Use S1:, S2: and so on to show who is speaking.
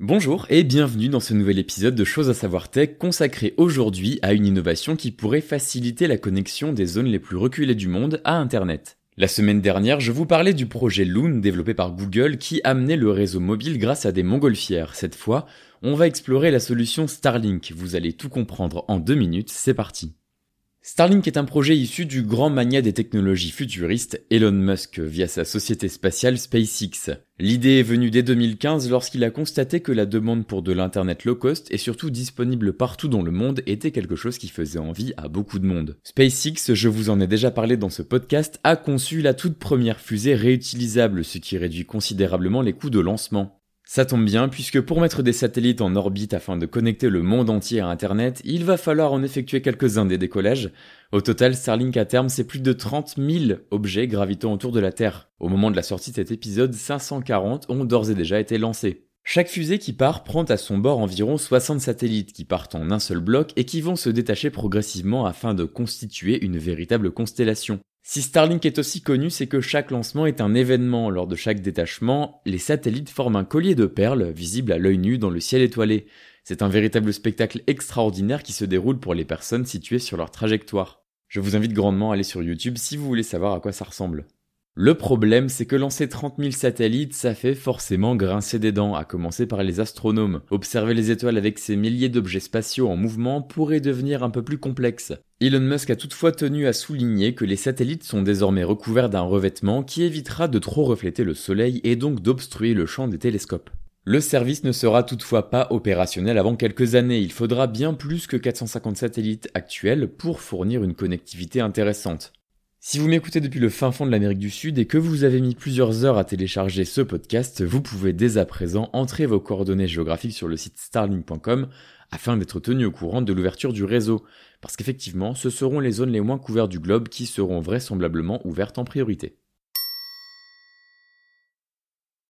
S1: Bonjour et bienvenue dans ce nouvel épisode de Choses à savoir tech consacré aujourd'hui à une innovation qui pourrait faciliter la connexion des zones les plus reculées du monde à Internet. La semaine dernière, je vous parlais du projet Loon développé par Google qui amenait le réseau mobile grâce à des montgolfières. Cette fois, on va explorer la solution Starlink. Vous allez tout comprendre en deux minutes, c'est parti. Starlink est un projet issu du grand mania des technologies futuristes Elon Musk via sa société spatiale SpaceX. L'idée est venue dès 2015 lorsqu'il a constaté que la demande pour de l'internet low cost et surtout disponible partout dans le monde était quelque chose qui faisait envie à beaucoup de monde. SpaceX, je vous en ai déjà parlé dans ce podcast, a conçu la toute première fusée réutilisable, ce qui réduit considérablement les coûts de lancement. Ça tombe bien, puisque pour mettre des satellites en orbite afin de connecter le monde entier à Internet, il va falloir en effectuer quelques-uns des décollages. Au total, Starlink à terme, c'est plus de 30 000 objets gravitant autour de la Terre. Au moment de la sortie de cet épisode, 540 ont d'ores et déjà été lancés. Chaque fusée qui part prend à son bord environ 60 satellites qui partent en un seul bloc et qui vont se détacher progressivement afin de constituer une véritable constellation. Si Starlink est aussi connu, c'est que chaque lancement est un événement. Lors de chaque détachement, les satellites forment un collier de perles visible à l'œil nu dans le ciel étoilé. C'est un véritable spectacle extraordinaire qui se déroule pour les personnes situées sur leur trajectoire. Je vous invite grandement à aller sur YouTube si vous voulez savoir à quoi ça ressemble. Le problème, c'est que lancer 30 000 satellites, ça fait forcément grincer des dents, à commencer par les astronomes. Observer les étoiles avec ces milliers d'objets spatiaux en mouvement pourrait devenir un peu plus complexe. Elon Musk a toutefois tenu à souligner que les satellites sont désormais recouverts d'un revêtement qui évitera de trop refléter le soleil et donc d'obstruer le champ des télescopes. Le service ne sera toutefois pas opérationnel avant quelques années, il faudra bien plus que 450 satellites actuels pour fournir une connectivité intéressante. Si vous m'écoutez depuis le fin fond de l'Amérique du Sud et que vous avez mis plusieurs heures à télécharger ce podcast, vous pouvez dès à présent entrer vos coordonnées géographiques sur le site starlink.com afin d'être tenu au courant de l'ouverture du réseau, parce qu'effectivement, ce seront les zones les moins couvertes du globe qui seront vraisemblablement ouvertes en priorité.